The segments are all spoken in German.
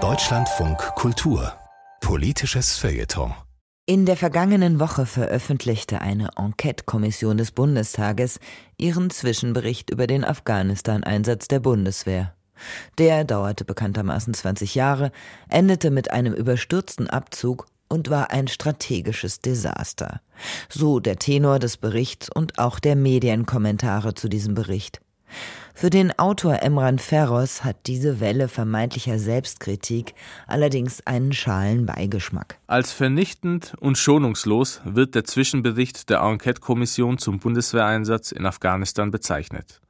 Deutschlandfunk Kultur Politisches Feuilleton in der vergangenen Woche veröffentlichte eine Enquete-Kommission des Bundestages ihren Zwischenbericht über den Afghanistan-Einsatz der Bundeswehr. Der dauerte bekanntermaßen 20 Jahre, endete mit einem überstürzten Abzug und war ein strategisches Desaster. So der Tenor des Berichts und auch der Medienkommentare zu diesem Bericht. Für den Autor Emran Ferros hat diese Welle vermeintlicher Selbstkritik allerdings einen schalen Beigeschmack. Als vernichtend und schonungslos wird der Zwischenbericht der Enquete-Kommission zum Bundeswehreinsatz in Afghanistan bezeichnet.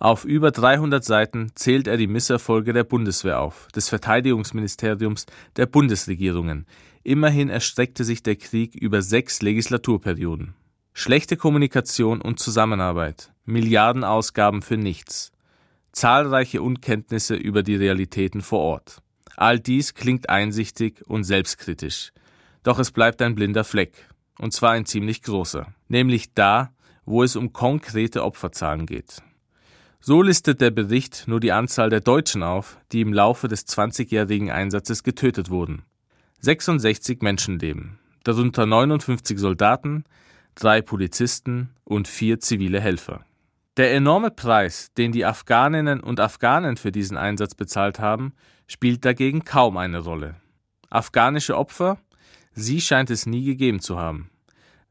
Auf über 300 Seiten zählt er die Misserfolge der Bundeswehr auf, des Verteidigungsministeriums, der Bundesregierungen. Immerhin erstreckte sich der Krieg über sechs Legislaturperioden. Schlechte Kommunikation und Zusammenarbeit, Milliardenausgaben für nichts, zahlreiche Unkenntnisse über die Realitäten vor Ort. All dies klingt einsichtig und selbstkritisch. Doch es bleibt ein blinder Fleck, und zwar ein ziemlich großer, nämlich da, wo es um konkrete Opferzahlen geht. So listet der Bericht nur die Anzahl der Deutschen auf, die im Laufe des 20-jährigen Einsatzes getötet wurden. 66 Menschenleben, darunter 59 Soldaten, drei Polizisten und vier zivile Helfer. Der enorme Preis, den die Afghaninnen und Afghanen für diesen Einsatz bezahlt haben, spielt dagegen kaum eine Rolle. Afghanische Opfer? Sie scheint es nie gegeben zu haben.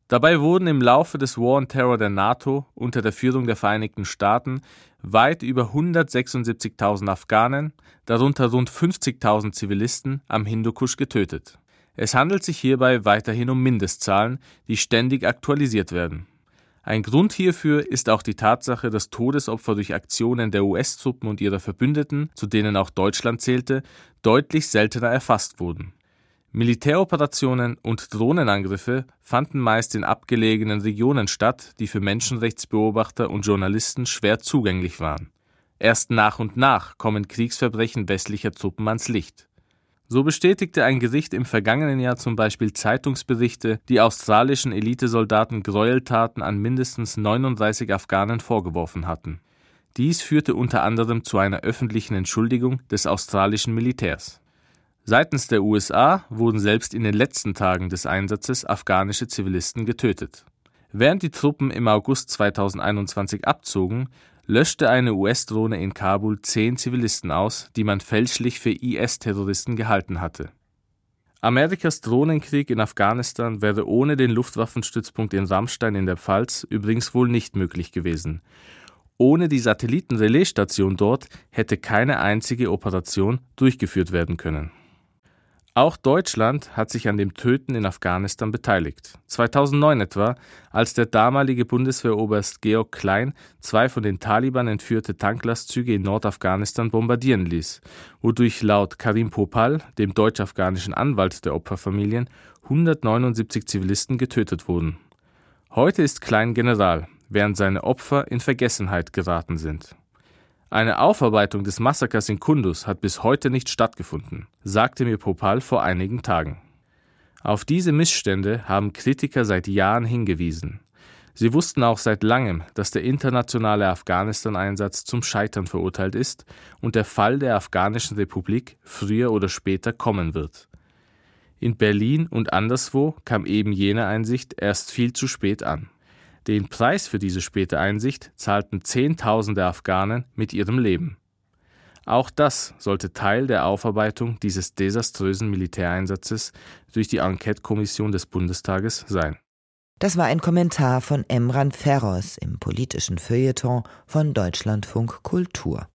Dabei wurden im Laufe des War on Terror der NATO unter der Führung der Vereinigten Staaten weit über 176.000 Afghanen, darunter rund 50.000 Zivilisten, am Hindukusch getötet. Es handelt sich hierbei weiterhin um Mindestzahlen, die ständig aktualisiert werden. Ein Grund hierfür ist auch die Tatsache, dass Todesopfer durch Aktionen der US-Truppen und ihrer Verbündeten, zu denen auch Deutschland zählte, deutlich seltener erfasst wurden. Militäroperationen und Drohnenangriffe fanden meist in abgelegenen Regionen statt, die für Menschenrechtsbeobachter und Journalisten schwer zugänglich waren. Erst nach und nach kommen Kriegsverbrechen westlicher Truppen ans Licht. So bestätigte ein Gericht im vergangenen Jahr zum Beispiel Zeitungsberichte, die australischen Elitesoldaten Gräueltaten an mindestens 39 Afghanen vorgeworfen hatten. Dies führte unter anderem zu einer öffentlichen Entschuldigung des australischen Militärs. Seitens der USA wurden selbst in den letzten Tagen des Einsatzes afghanische Zivilisten getötet. Während die Truppen im August 2021 abzogen, löschte eine US-Drohne in Kabul zehn Zivilisten aus, die man fälschlich für IS-Terroristen gehalten hatte. Amerikas Drohnenkrieg in Afghanistan wäre ohne den Luftwaffenstützpunkt in Rammstein in der Pfalz übrigens wohl nicht möglich gewesen. Ohne die Satellitenrelaisstation dort hätte keine einzige Operation durchgeführt werden können. Auch Deutschland hat sich an dem Töten in Afghanistan beteiligt. 2009 etwa, als der damalige Bundeswehroberst Georg Klein zwei von den Taliban entführte Tanklastzüge in Nordafghanistan bombardieren ließ, wodurch laut Karim Popal, dem deutsch-afghanischen Anwalt der Opferfamilien, 179 Zivilisten getötet wurden. Heute ist Klein General, während seine Opfer in Vergessenheit geraten sind. Eine Aufarbeitung des Massakers in Kundus hat bis heute nicht stattgefunden, sagte mir Popal vor einigen Tagen. Auf diese Missstände haben Kritiker seit Jahren hingewiesen. Sie wussten auch seit langem, dass der internationale Afghanistan-Einsatz zum Scheitern verurteilt ist und der Fall der Afghanischen Republik früher oder später kommen wird. In Berlin und anderswo kam eben jene Einsicht erst viel zu spät an. Den Preis für diese späte Einsicht zahlten Zehntausende Afghanen mit ihrem Leben. Auch das sollte Teil der Aufarbeitung dieses desaströsen Militäreinsatzes durch die Enquete-Kommission des Bundestages sein. Das war ein Kommentar von Emran Ferros im politischen Feuilleton von Deutschlandfunk Kultur.